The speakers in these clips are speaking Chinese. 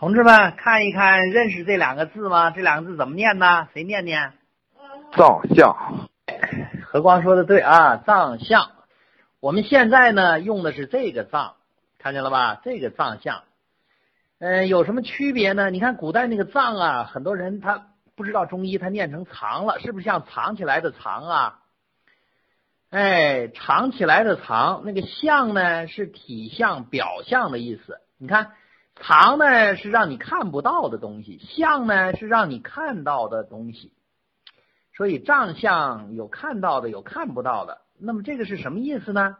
同志们看一看，认识这两个字吗？这两个字怎么念呢？谁念念？藏相。何光说的对啊，藏相。我们现在呢用的是这个藏，看见了吧？这个藏相，嗯，有什么区别呢？你看古代那个藏啊，很多人他不知道中医，他念成藏了，是不是像藏起来的藏啊？哎，藏起来的藏，那个相呢是体相、表象的意思。你看。藏呢是让你看不到的东西，相呢是让你看到的东西，所以藏相有看到的，有看不到的。那么这个是什么意思呢？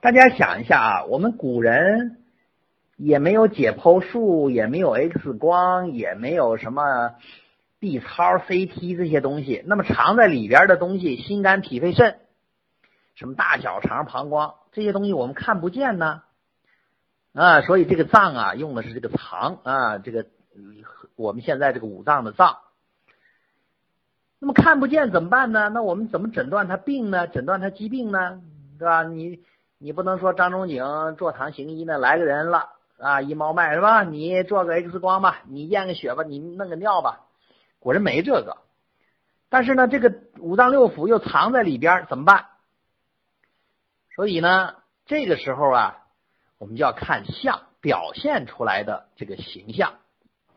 大家想一下啊，我们古人也没有解剖术，也没有 X 光，也没有什么 B 超、CT 这些东西。那么藏在里边的东西，心肝脾肺肾，什么大小肠、膀胱这些东西，我们看不见呢。啊，所以这个脏啊，用的是这个藏啊，这个我们现在这个五脏的脏。那么看不见怎么办呢？那我们怎么诊断他病呢？诊断他疾病呢？对吧？你你不能说张仲景坐堂行医呢，来个人了啊，一毛脉是吧？你做个 X 光吧，你验个血吧，你弄个尿吧，果然没这个。但是呢，这个五脏六腑又藏在里边，怎么办？所以呢，这个时候啊。我们就要看相表现出来的这个形象，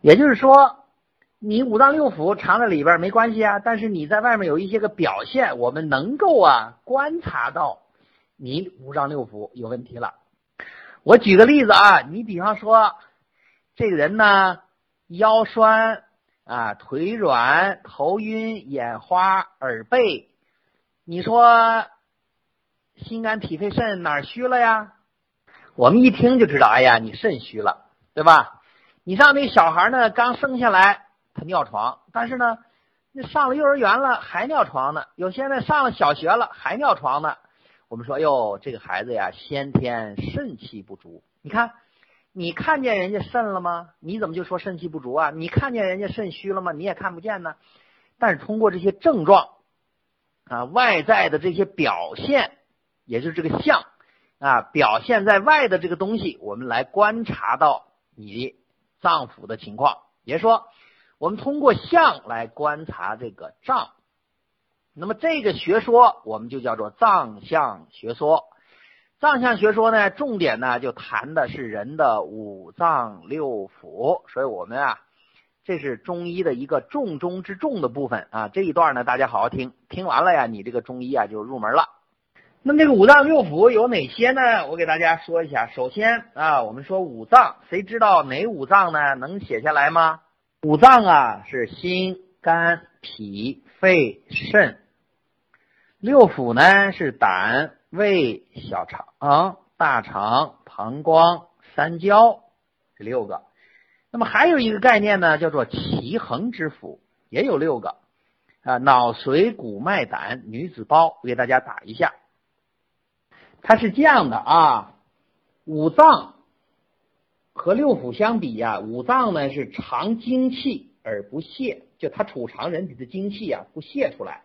也就是说，你五脏六腑藏在里边没关系啊，但是你在外面有一些个表现，我们能够啊观察到你五脏六腑有问题了。我举个例子啊，你比方说这个人呢腰酸啊、腿软、头晕、眼花、耳背，你说心肝脾肺肾哪虚了呀？我们一听就知道，哎呀，你肾虚了，对吧？你像那小孩呢，刚生下来他尿床，但是呢，那上了幼儿园了还尿床呢。有些呢上了小学了还尿床呢。我们说，哟，这个孩子呀，先天肾气不足。你看，你看见人家肾了吗？你怎么就说肾气不足啊？你看见人家肾虚了吗？你也看不见呢。但是通过这些症状啊，外在的这些表现，也就是这个相。啊，表现在外的这个东西，我们来观察到你脏腑的情况。也说，我们通过相来观察这个脏。那么这个学说，我们就叫做脏象学说。脏象学说呢，重点呢就谈的是人的五脏六腑。所以我们啊，这是中医的一个重中之重的部分啊。这一段呢，大家好好听，听完了呀，你这个中医啊就入门了。那这个五脏六腑有哪些呢？我给大家说一下。首先啊，我们说五脏，谁知道哪五脏呢？能写下来吗？五脏啊是心、肝、脾、肺、肾。六腑呢是胆、胃、小肠、大肠、膀胱、三焦，这六个。那么还有一个概念呢，叫做奇恒之腑，也有六个啊，脑髓、骨脉、胆、女子胞。我给大家打一下。它是这样的啊，五脏和六腑相比呀，五脏呢是藏精气而不泄，就它储藏人体的精气啊，不泄出来，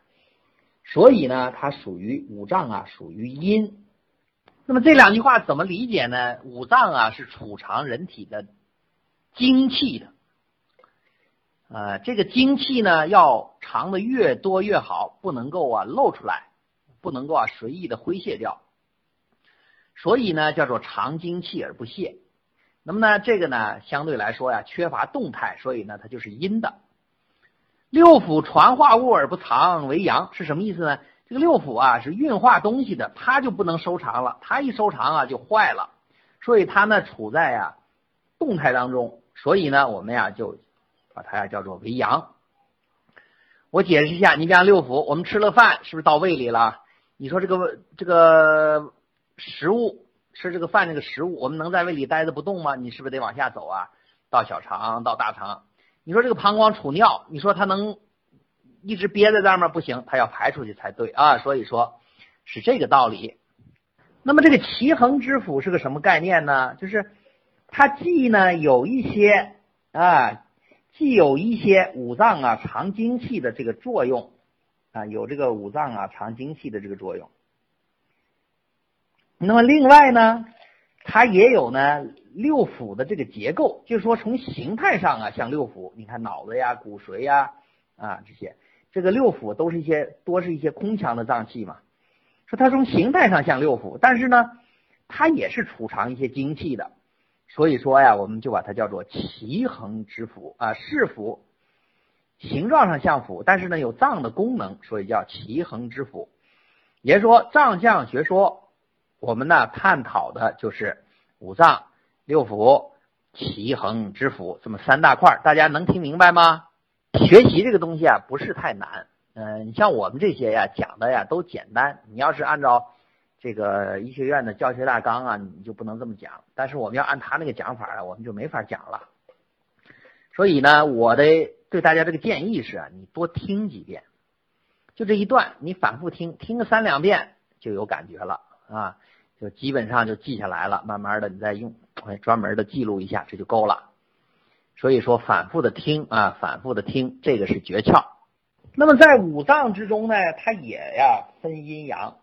所以呢，它属于五脏啊，属于阴。那么这两句话怎么理解呢？五脏啊是储藏人体的精气的，呃，这个精气呢要藏的越多越好，不能够啊露出来，不能够啊随意的挥泄掉。所以呢，叫做藏精气而不泄。那么呢，这个呢，相对来说呀，缺乏动态，所以呢，它就是阴的。六腑传化物而不藏为阳，是什么意思呢？这个六腑啊，是运化东西的，它就不能收藏了，它一收藏啊，就坏了。所以它呢，处在呀动态当中，所以呢，我们呀就把它呀叫做为阳。我解释一下，你比方六腑，我们吃了饭，是不是到胃里了？你说这个这个。食物吃这个饭，这个食物，我们能在胃里待着不动吗？你是不是得往下走啊？到小肠，到大肠。你说这个膀胱储尿，你说它能一直憋在那儿吗？不行，它要排出去才对啊。所以说，是这个道理。那么这个奇恒之腑是个什么概念呢？就是它既呢有一些啊，既有一些五脏啊藏精气的这个作用啊，有这个五脏啊藏精气的这个作用。那么另外呢，它也有呢六腑的这个结构，就是说从形态上啊像六腑，你看脑子呀、骨髓呀啊这些，这个六腑都是一些多是一些空腔的脏器嘛。说它从形态上像六腑，但是呢，它也是储藏一些精气的。所以说呀，我们就把它叫做奇恒之腑啊，是腑，形状上像腑，但是呢有脏的功能，所以叫奇恒之腑。也就说，脏象学说，我们呢探讨的就是五脏六腑、奇恒之腑这么三大块，大家能听明白吗？学习这个东西啊不是太难，嗯，你像我们这些呀讲的呀都简单，你要是按照。这个医学院的教学大纲啊，你就不能这么讲。但是我们要按他那个讲法啊，我们就没法讲了。所以呢，我的对大家这个建议是啊，你多听几遍，就这一段，你反复听，听个三两遍就有感觉了啊，就基本上就记下来了。慢慢的你再用，专门的记录一下，这就够了。所以说，反复的听啊，反复的听，这个是诀窍。那么在五脏之中呢，它也呀分阴阳。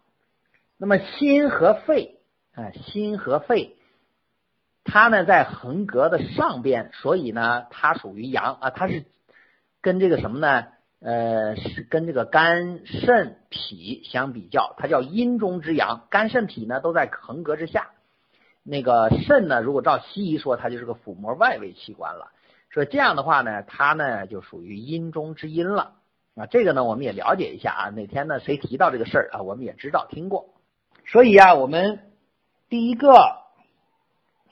那么心和肺啊，心和肺，它呢在横膈的上边，所以呢它属于阳啊，它是跟这个什么呢？呃，是跟这个肝肾脾相比较，它叫阴中之阳。肝肾脾呢都在横膈之下，那个肾呢，如果照西医说，它就是个腹膜外围器官了。所以这样的话呢，它呢就属于阴中之阴了啊。这个呢我们也了解一下啊。哪天呢谁提到这个事儿啊，我们也知道听过。所以呀，我们第一个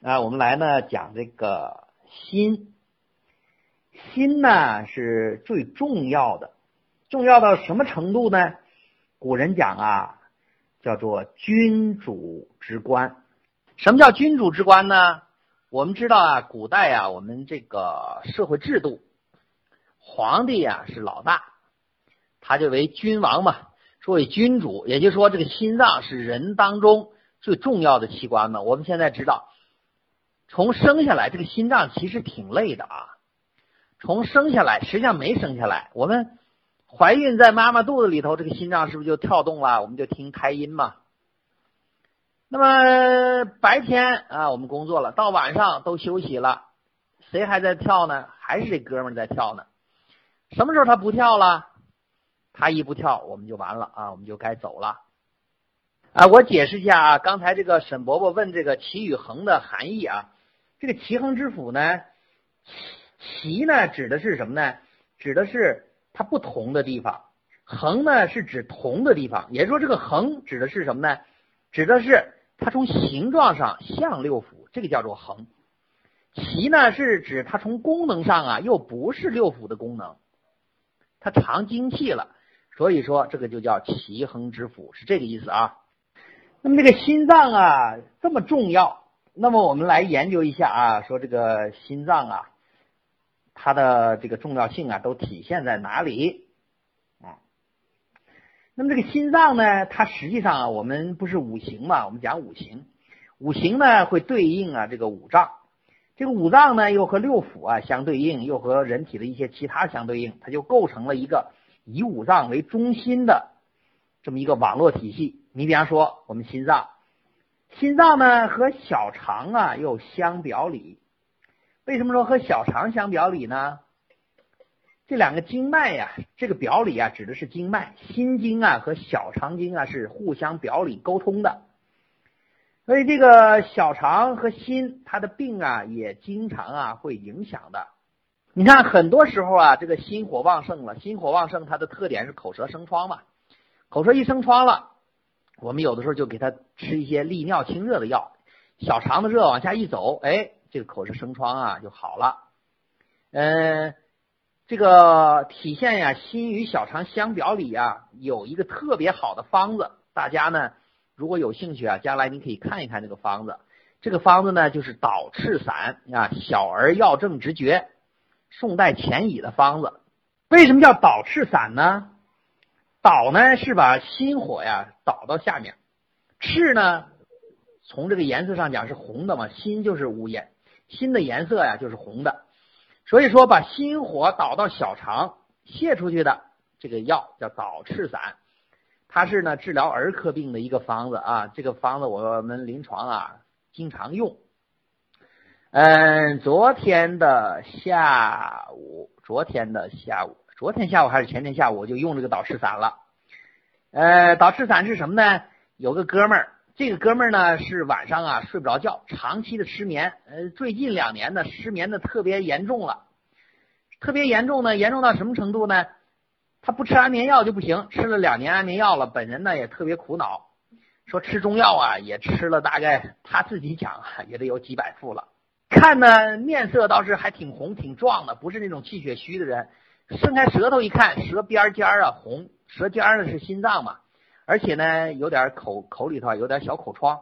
啊，我们来呢讲这个心。心呢是最重要的，重要到什么程度呢？古人讲啊，叫做君主之官。什么叫君主之官呢？我们知道啊，古代啊，我们这个社会制度，皇帝呀是老大，他就为君王嘛。作为君主，也就是说，这个心脏是人当中最重要的器官嘛。我们现在知道，从生下来，这个心脏其实挺累的啊。从生下来，实际上没生下来，我们怀孕在妈妈肚子里头，这个心脏是不是就跳动了？我们就听胎音嘛。那么白天啊，我们工作了，到晚上都休息了，谁还在跳呢？还是这哥们在跳呢？什么时候他不跳了？他一不跳，我们就完了啊，我们就该走了。啊，我解释一下啊，刚才这个沈伯伯问这个“齐与恒”的含义啊，这个“齐恒之府呢，“奇”呢指的是什么呢？指的是它不同的地方，“横”呢是指同的地方。也就是说，这个“横”指的是什么呢？指的是它从形状上像六腑，这个叫做“横。奇呢是指它从功能上啊又不是六腑的功能，它藏精气了。所以说，这个就叫奇横之腑，是这个意思啊。那么这个心脏啊这么重要，那么我们来研究一下啊，说这个心脏啊，它的这个重要性啊都体现在哪里啊？那么这个心脏呢，它实际上啊，我们不是五行嘛？我们讲五行，五行呢会对应啊这个五脏，这个五脏呢又和六腑啊相对应，又和人体的一些其他相对应，它就构成了一个。以五脏为中心的这么一个网络体系，你比方说我们心脏，心脏呢和小肠啊又相表里。为什么说和小肠相表里呢？这两个经脉呀，这个表里啊指的是经脉，心经啊和小肠经啊是互相表里沟通的。所以这个小肠和心，它的病啊也经常啊会影响的。你看，很多时候啊，这个心火旺盛了，心火旺盛，它的特点是口舌生疮嘛。口舌一生疮了，我们有的时候就给他吃一些利尿清热的药，小肠的热往下一走，哎，这个口舌生疮啊就好了。嗯，这个体现呀，心与小肠相表里啊，有一个特别好的方子，大家呢如果有兴趣啊，将来你可以看一看这个方子。这个方子呢就是导赤散啊，小儿药证直诀。宋代钱乙的方子，为什么叫导赤散呢？导呢是把心火呀导到下面，赤呢从这个颜色上讲是红的嘛，心就是五颜，心的颜色呀就是红的，所以说把心火导到小肠泄出去的这个药叫导赤散，它是呢治疗儿科病的一个方子啊，这个方子我们临床啊经常用。嗯，昨天的下午，昨天的下午，昨天下午还是前天下午，我就用这个导赤散了。呃，导赤散是什么呢？有个哥们儿，这个哥们儿呢是晚上啊睡不着觉，长期的失眠。呃，最近两年呢失眠的特别严重了，特别严重呢，严重到什么程度呢？他不吃安眠药就不行，吃了两年安眠药了，本人呢也特别苦恼，说吃中药啊也吃了大概他自己讲啊也得有几百副了。看呢，面色倒是还挺红、挺壮的，不是那种气血虚的人。伸开舌头一看，舌边尖啊红，舌尖呢是心脏嘛，而且呢有点口口里头有点小口疮。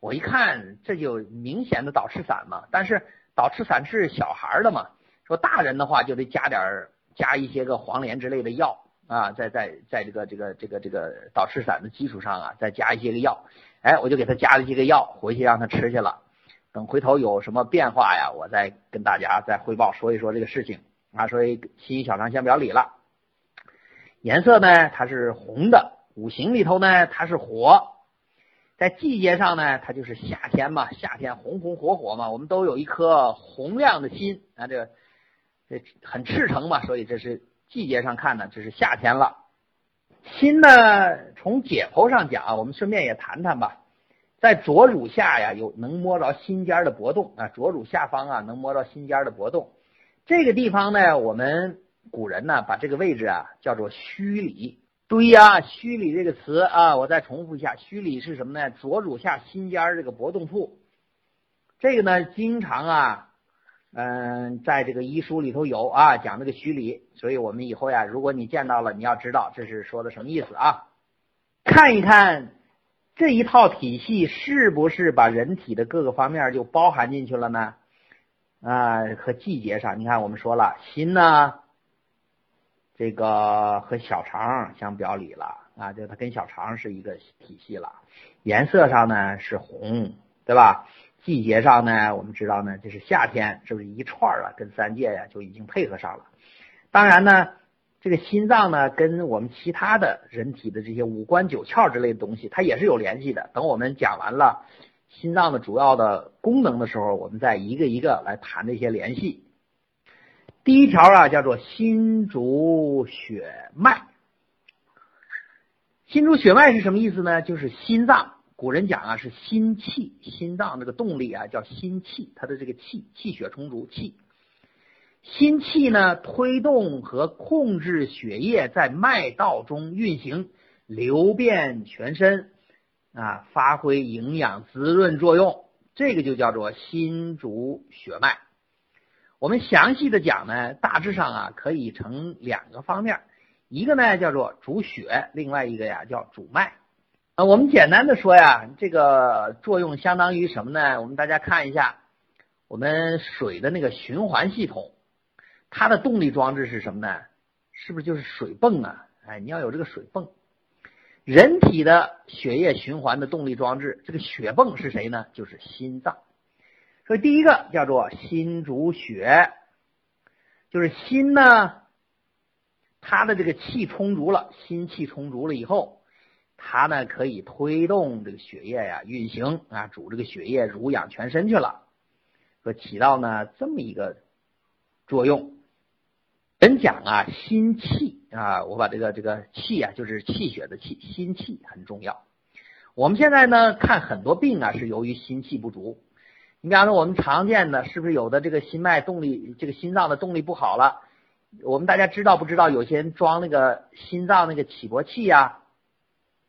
我一看，这就明显的导赤散嘛。但是导赤散是小孩的嘛，说大人的话就得加点加一些个黄连之类的药啊，在在在这个这个这个这个导赤散的基础上啊，再加一些个药。哎，我就给他加了一些个药，回去让他吃去了。等回头有什么变化呀，我再跟大家再汇报说一说这个事情啊。所以西医小肠先表里了，颜色呢它是红的，五行里头呢它是火，在季节上呢它就是夏天嘛，夏天红红火火嘛，我们都有一颗红亮的心啊，这这很赤诚嘛，所以这是季节上看呢，这是夏天了。心呢从解剖上讲，我们顺便也谈谈吧。在左乳下呀，有能摸着心尖的搏动啊，左乳下方啊能摸着心尖的搏动。这个地方呢，我们古人呢把这个位置啊叫做虚里。注意啊，虚里这个词啊，我再重复一下，虚里是什么呢？左乳下心尖这个搏动处。这个呢，经常啊，嗯，在这个医书里头有啊讲这个虚里，所以我们以后呀，如果你见到了，你要知道这是说的什么意思啊？看一看。这一套体系是不是把人体的各个方面就包含进去了呢？啊，和季节上，你看我们说了，心呢，这个和小肠相表里了啊，就它跟小肠是一个体系了。颜色上呢是红，对吧？季节上呢，我们知道呢，这是夏天，是不是一串儿啊？跟三界呀就已经配合上了。当然呢。这个心脏呢，跟我们其他的人体的这些五官九窍之类的东西，它也是有联系的。等我们讲完了心脏的主要的功能的时候，我们再一个一个来谈这些联系。第一条啊，叫做心主血脉。心主血脉是什么意思呢？就是心脏。古人讲啊，是心气，心脏这个动力啊，叫心气，它的这个气，气血充足，气。心气呢，推动和控制血液在脉道中运行，流遍全身，啊，发挥营养滋润作用，这个就叫做心主血脉。我们详细的讲呢，大致上啊，可以成两个方面，一个呢叫做主血，另外一个呀叫主脉。啊，我们简单的说呀，这个作用相当于什么呢？我们大家看一下，我们水的那个循环系统。它的动力装置是什么呢？是不是就是水泵啊？哎，你要有这个水泵。人体的血液循环的动力装置，这个血泵是谁呢？就是心脏。所以第一个叫做心主血，就是心呢，它的这个气充足了，心气充足了以后，它呢可以推动这个血液呀运行啊，主这个血液濡养全身去了，说起到呢这么一个作用。人讲啊，心气啊，我把这个这个气啊，就是气血的气，心气很重要。我们现在呢，看很多病啊，是由于心气不足。你比方说，我们常见的是不是有的这个心脉动力，这个心脏的动力不好了？我们大家知道不知道？有些人装那个心脏那个起搏器呀，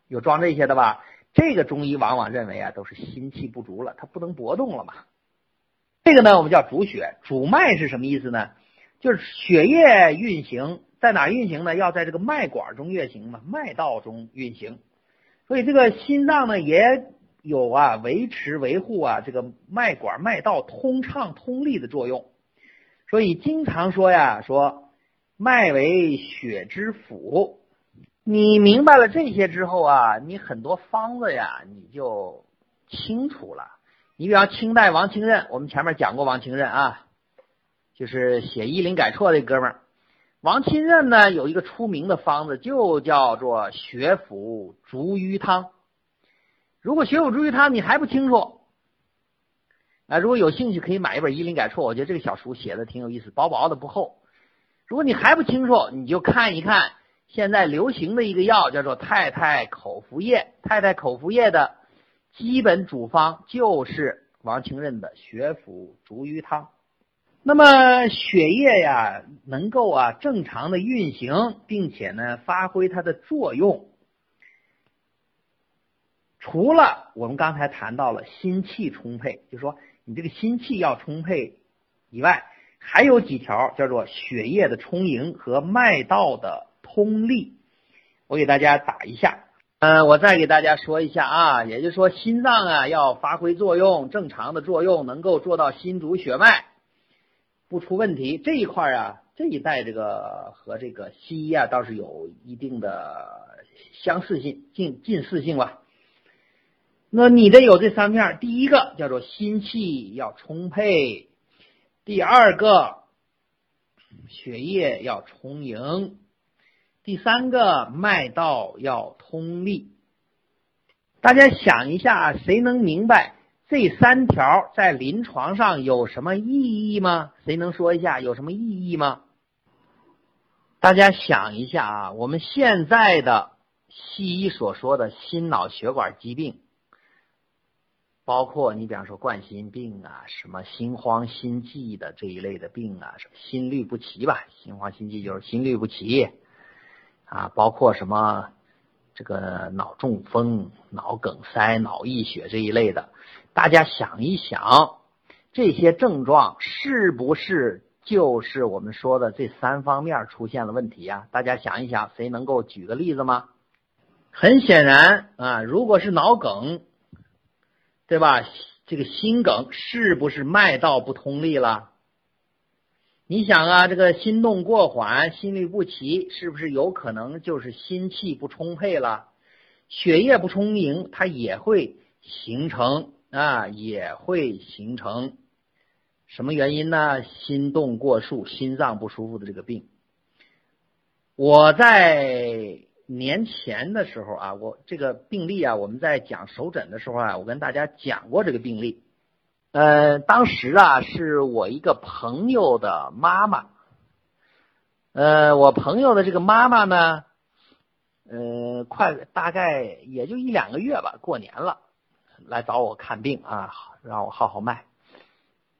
有装这些的吧？这个中医往往认为啊，都是心气不足了，它不能搏动了嘛。这个呢，我们叫主血，主脉是什么意思呢？就是血液运行在哪运行呢？要在这个脉管中运行嘛，脉道中运行。所以这个心脏呢也有啊维持维护啊这个脉管脉道通畅通利的作用。所以经常说呀，说脉为血之府。你明白了这些之后啊，你很多方子呀你就清楚了。你比方清代王清任，我们前面讲过王清任啊。就是写医林改错的哥们儿，王清任呢有一个出名的方子，就叫做血府逐瘀汤。如果血府逐瘀汤你还不清楚，啊，如果有兴趣可以买一本《医林改错》，我觉得这个小书写的挺有意思，薄薄的不厚。如果你还不清楚，你就看一看现在流行的一个药，叫做太太口服液。太太口服液的基本主方就是王清任的血府逐瘀汤。那么血液呀，能够啊正常的运行，并且呢发挥它的作用。除了我们刚才谈到了心气充沛，就说你这个心气要充沛以外，还有几条叫做血液的充盈和脉道的通利。我给大家打一下，嗯，我再给大家说一下啊，也就是说心脏啊要发挥作用，正常的作用，能够做到心主血脉，不出问题。这一块啊，这一代这个和这个西医啊倒是有一定的相似性、近近似性吧。那你得有这三面，第一个叫做心气要充沛，第二个血液要充盈，第三个脉道要通利。大家想一下，谁能明白这三条在临床上有什么意义吗？谁能说一下有什么意义吗？大家想一下啊，我们现在的西医所说的心脑血管疾病。包括你比方说冠心病啊，什么心慌心悸的这一类的病啊，什么心律不齐吧，心慌心悸就是心律不齐啊，包括什么这个脑中风、脑梗塞、脑溢血这一类的，大家想一想，这些症状是不是就是我们说的这三方面出现了问题啊？大家想一想，谁能够举个例子吗？很显然啊，如果是脑梗。对吧？这个心梗是不是脉道不通利了？你想啊，这个心动过缓、心律不齐，是不是有可能就是心气不充沛了？血液不充盈，它也会形成啊，也会形成什么原因呢？心动过速、心脏不舒服的这个病。我在。年前的时候啊，我这个病例啊，我们在讲手诊的时候啊，我跟大家讲过这个病例。呃，当时啊，是我一个朋友的妈妈。呃，我朋友的这个妈妈呢，呃，快大概也就一两个月吧，过年了，来找我看病啊，让我号号脉，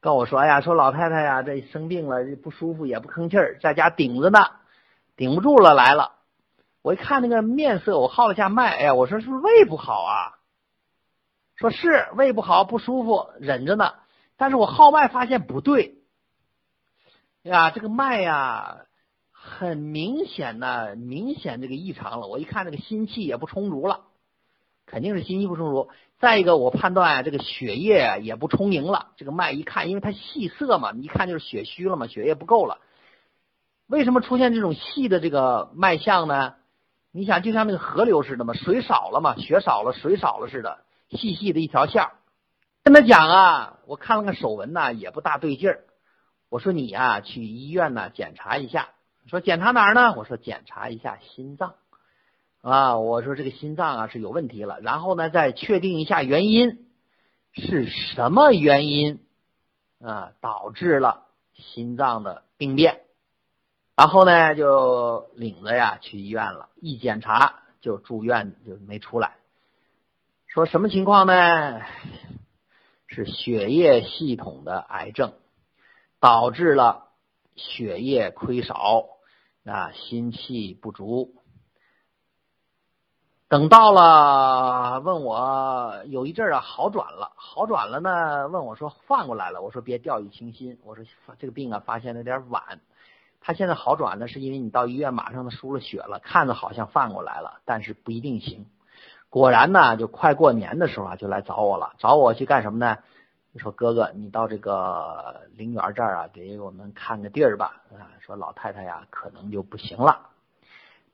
跟我说，哎呀，说老太太呀，这生病了，不舒服也不吭气儿，在家顶着呢，顶不住了，来了。我一看那个面色，我号了下脉，哎呀，我说是不是胃不好啊？说是胃不好，不舒服，忍着呢。但是我号脉发现不对，呀，这个脉呀，很明显的，明显这个异常了。我一看这个心气也不充足了，肯定是心气不充足。再一个，我判断啊，这个血液也不充盈了。这个脉一看，因为它细涩嘛，一看就是血虚了嘛，血液不够了。为什么出现这种细的这个脉象呢？你想，就像那个河流似的嘛，水少了嘛，血少了，水少了似的，细细的一条线儿。跟他讲啊，我看了看手纹呐，也不大对劲儿。我说你呀，去医院呢检查一下。说检查哪儿呢？我说检查一下心脏啊。我说这个心脏啊是有问题了，然后呢再确定一下原因是什么原因啊导致了心脏的病变。然后呢，就领着呀去医院了，一检查就住院，就没出来。说什么情况呢？是血液系统的癌症，导致了血液亏少啊，心气不足。等到了，问我有一阵啊好转了，好转了呢，问我说换过来了。我说别掉以轻心，我说这个病啊发现的有点晚。他现在好转呢，是因为你到医院马上他输了血了，看着好像犯过来了，但是不一定行。果然呢，就快过年的时候啊，就来找我了，找我去干什么呢？说哥哥，你到这个陵园这儿啊，给我们看个地儿吧。啊，说老太太呀，可能就不行了。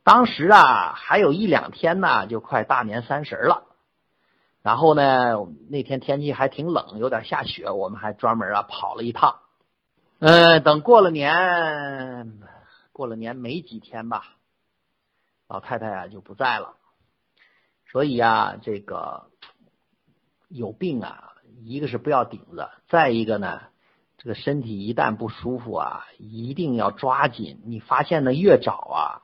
当时啊，还有一两天呢，就快大年三十了。然后呢，那天天气还挺冷，有点下雪，我们还专门啊跑了一趟。嗯，等过了年，过了年没几天吧，老太太啊就不在了。所以啊，这个有病啊，一个是不要顶着，再一个呢，这个身体一旦不舒服啊，一定要抓紧。你发现的越早啊，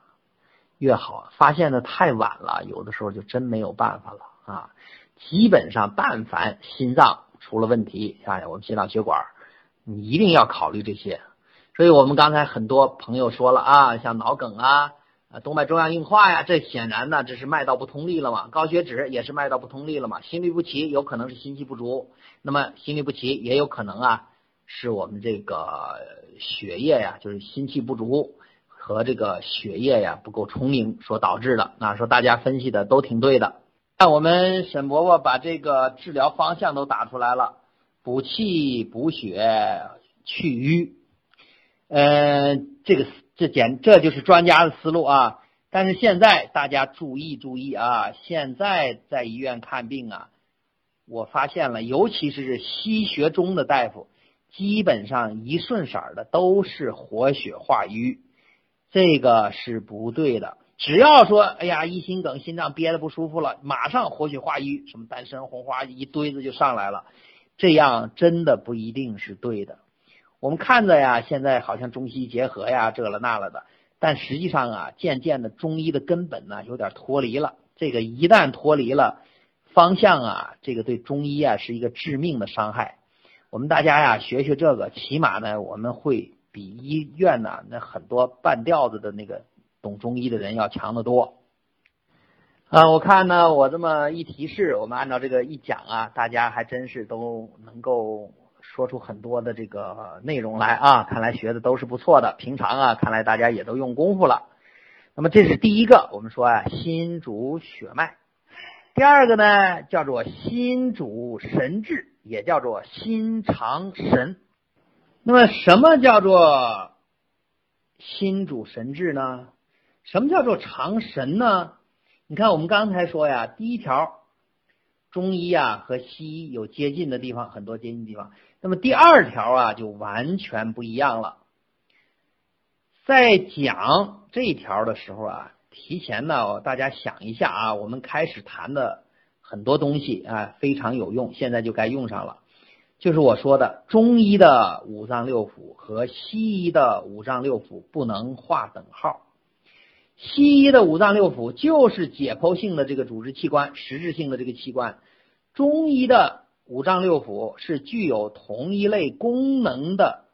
越好；发现的太晚了，有的时候就真没有办法了啊。基本上，但凡心脏出了问题，啊，我们心脏血管，你一定要考虑这些。所以我们刚才很多朋友说了啊，像脑梗啊。啊，动脉粥样硬化呀，这显然呢，这是脉道不通利了嘛。高血脂也是脉道不通利了嘛。心律不齐有可能是心气不足，那么心律不齐也有可能啊，是我们这个血液呀，就是心气不足和这个血液呀不够充盈所导致的。那说大家分析的都挺对的。那我们沈伯伯把这个治疗方向都打出来了，补气补血去瘀，嗯，这个。这简这就是专家的思路啊！但是现在大家注意注意啊！现在在医院看病啊，我发现了，尤其是西学中的大夫，基本上一顺色的都是活血化瘀，这个是不对的。只要说哎呀，一心梗，心脏憋的不舒服了，马上活血化瘀，什么丹参、红花一堆子就上来了，这样真的不一定是对的。我们看着呀，现在好像中西结合呀，这了那了的，但实际上啊，渐渐的中医的根本呢有点脱离了。这个一旦脱离了方向啊，这个对中医啊是一个致命的伤害。我们大家呀学学这个，起码呢我们会比医院呢那很多半吊子的那个懂中医的人要强得多。啊，我看呢我这么一提示，我们按照这个一讲啊，大家还真是都能够。说出很多的这个内容来啊，看来学的都是不错的。平常啊，看来大家也都用功夫了。那么这是第一个，我们说啊，心主血脉。第二个呢，叫做心主神志，也叫做心藏神。那么什么叫做心主神志呢？什么叫做藏神呢？你看我们刚才说呀，第一条，中医啊和西医有接近的地方，很多接近地方。那么第二条啊，就完全不一样了。在讲这一条的时候啊，提前呢，大家想一下啊，我们开始谈的很多东西啊，非常有用，现在就该用上了。就是我说的，中医的五脏六腑和西医的五脏六腑不能划等号。西医的五脏六腑就是解剖性的这个组织器官，实质性的这个器官。中医的。五脏六腑是具有同一类功能的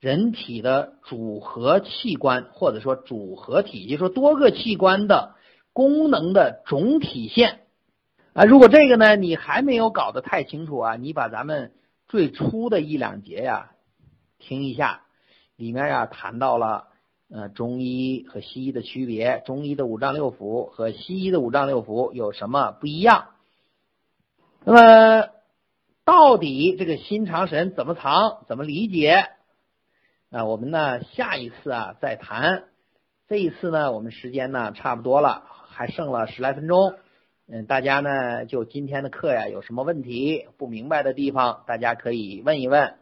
人体的组合器官，或者说组合体，也就是说多个器官的功能的总体现啊。如果这个呢，你还没有搞得太清楚啊，你把咱们最初的一两节呀听一下，里面呀谈到了呃中医和西医的区别，中医的五脏六腑和西医的五脏六腑有什么不一样。那么，到底这个心藏神怎么藏？怎么理解？啊，我们呢下一次啊再谈。这一次呢，我们时间呢差不多了，还剩了十来分钟。嗯，大家呢就今天的课呀，有什么问题不明白的地方，大家可以问一问。